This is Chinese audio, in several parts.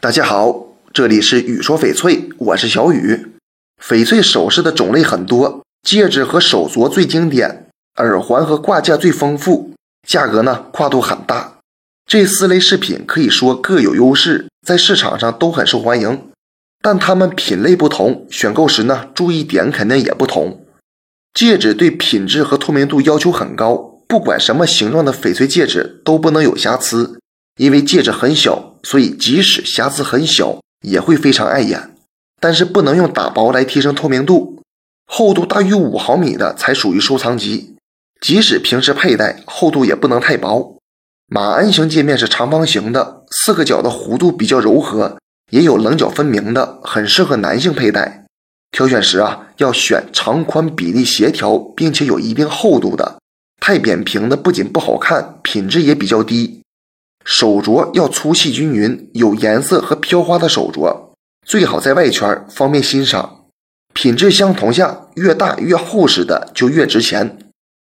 大家好，这里是雨说翡翠，我是小雨。翡翠首饰的种类很多，戒指和手镯最经典，耳环和挂件最丰富，价格呢跨度很大。这四类饰品可以说各有优势，在市场上都很受欢迎。但它们品类不同，选购时呢注意点肯定也不同。戒指对品质和透明度要求很高，不管什么形状的翡翠戒指都不能有瑕疵。因为戒指很小，所以即使瑕疵很小，也会非常碍眼。但是不能用打薄来提升透明度，厚度大于五毫米的才属于收藏级。即使平时佩戴，厚度也不能太薄。马鞍形戒面是长方形的，四个角的弧度比较柔和，也有棱角分明的，很适合男性佩戴。挑选时啊，要选长宽比例协调，并且有一定厚度的。太扁平的不仅不好看，品质也比较低。手镯要粗细均匀、有颜色和飘花的手镯，最好在外圈，方便欣赏。品质相同下，越大越厚实的就越值钱。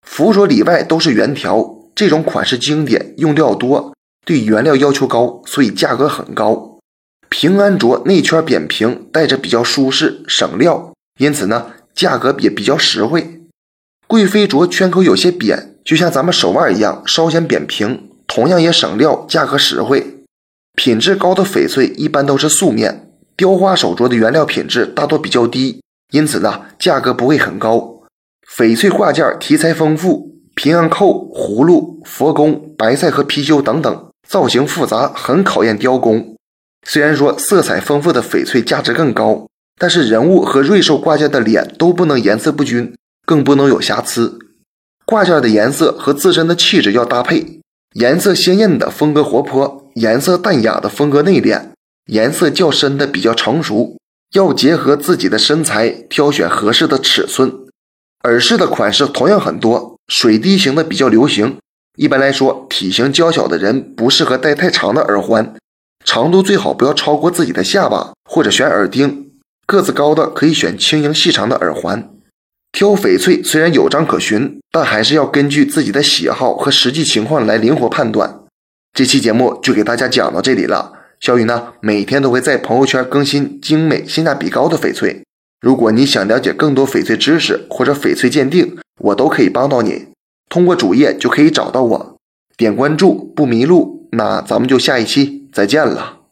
福镯里外都是圆条，这种款式经典，用料多，对原料要求高，所以价格很高。平安镯内圈扁平，戴着比较舒适，省料，因此呢，价格也比较实惠。贵妃镯圈口有些扁，就像咱们手腕一样，稍显扁平。同样也省料，价格实惠，品质高的翡翠一般都是素面。雕花手镯的原料品质大多比较低，因此呢，价格不会很高。翡翠挂件题材丰富，平安扣、葫芦、佛宫、白菜和貔貅等等，造型复杂，很考验雕工。虽然说色彩丰富的翡翠价值更高，但是人物和瑞兽挂件的脸都不能颜色不均，更不能有瑕疵。挂件的颜色和自身的气质要搭配。颜色鲜艳的风格活泼，颜色淡雅的风格内敛，颜色较深的比较成熟。要结合自己的身材，挑选合适的尺寸。耳饰的款式同样很多，水滴形的比较流行。一般来说，体型娇小的人不适合戴太长的耳环，长度最好不要超过自己的下巴，或者选耳钉。个子高的可以选轻盈细长的耳环。挑翡翠虽然有章可循，但还是要根据自己的喜好和实际情况来灵活判断。这期节目就给大家讲到这里了。小雨呢，每天都会在朋友圈更新精美、性价比高的翡翠。如果你想了解更多翡翠知识或者翡翠鉴定，我都可以帮到你。通过主页就可以找到我，点关注不迷路。那咱们就下一期再见了。